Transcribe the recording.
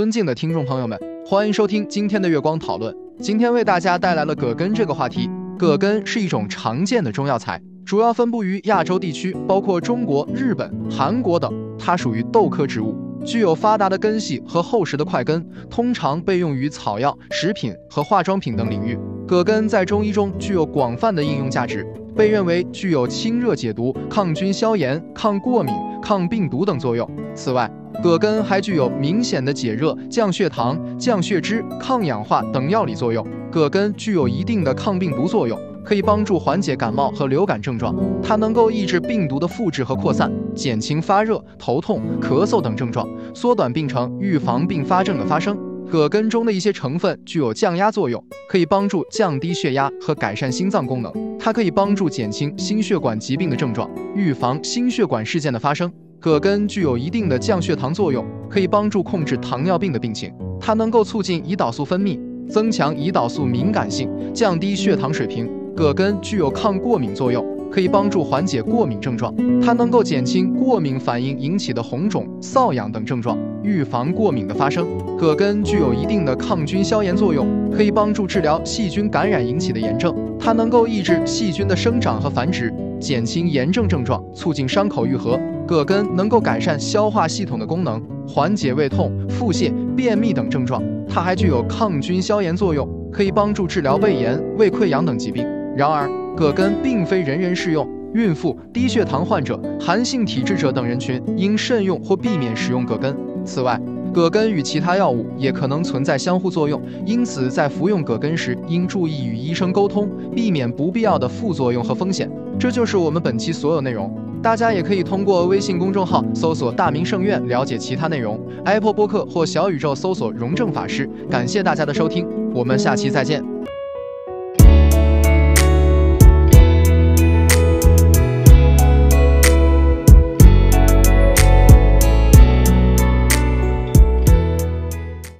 尊敬的听众朋友们，欢迎收听今天的月光讨论。今天为大家带来了葛根这个话题。葛根是一种常见的中药材，主要分布于亚洲地区，包括中国、日本、韩国等。它属于豆科植物，具有发达的根系和厚实的块根，通常被用于草药、食品和化妆品等领域。葛根在中医中具有广泛的应用价值，被认为具有清热解毒、抗菌消炎、抗过敏、抗病毒等作用。此外，葛根还具有明显的解热、降血糖、降血脂、抗氧化等药理作用。葛根具有一定的抗病毒作用，可以帮助缓解感冒和流感症状。它能够抑制病毒的复制和扩散，减轻发热、头痛、咳嗽等症状，缩短病程，预防并发症的发生。葛根中的一些成分具有降压作用，可以帮助降低血压和改善心脏功能。它可以帮助减轻心血管疾病的症状，预防心血管事件的发生。葛根具有一定的降血糖作用，可以帮助控制糖尿病的病情。它能够促进胰岛素分泌，增强胰岛素敏感性，降低血糖水平。葛根具有抗过敏作用，可以帮助缓解过敏症状。它能够减轻过敏反应引起的红肿、瘙痒等症状，预防过敏的发生。葛根具有一定的抗菌消炎作用，可以帮助治疗细菌感染引起的炎症。它能够抑制细菌的生长和繁殖，减轻炎症症状，促进伤口愈合。葛根能够改善消化系统的功能，缓解胃痛、腹泻、便秘等症状。它还具有抗菌消炎作用，可以帮助治疗胃炎、胃溃疡等疾病。然而，葛根并非人人适用，孕妇、低血糖患者、寒性体质者等人群应慎用或避免使用葛根。此外，葛根与其他药物也可能存在相互作用，因此在服用葛根时应注意与医生沟通，避免不必要的副作用和风险。这就是我们本期所有内容。大家也可以通过微信公众号搜索“大明圣院”了解其他内容，Apple 播客或小宇宙搜索“荣正法师”。感谢大家的收听，我们下期再见。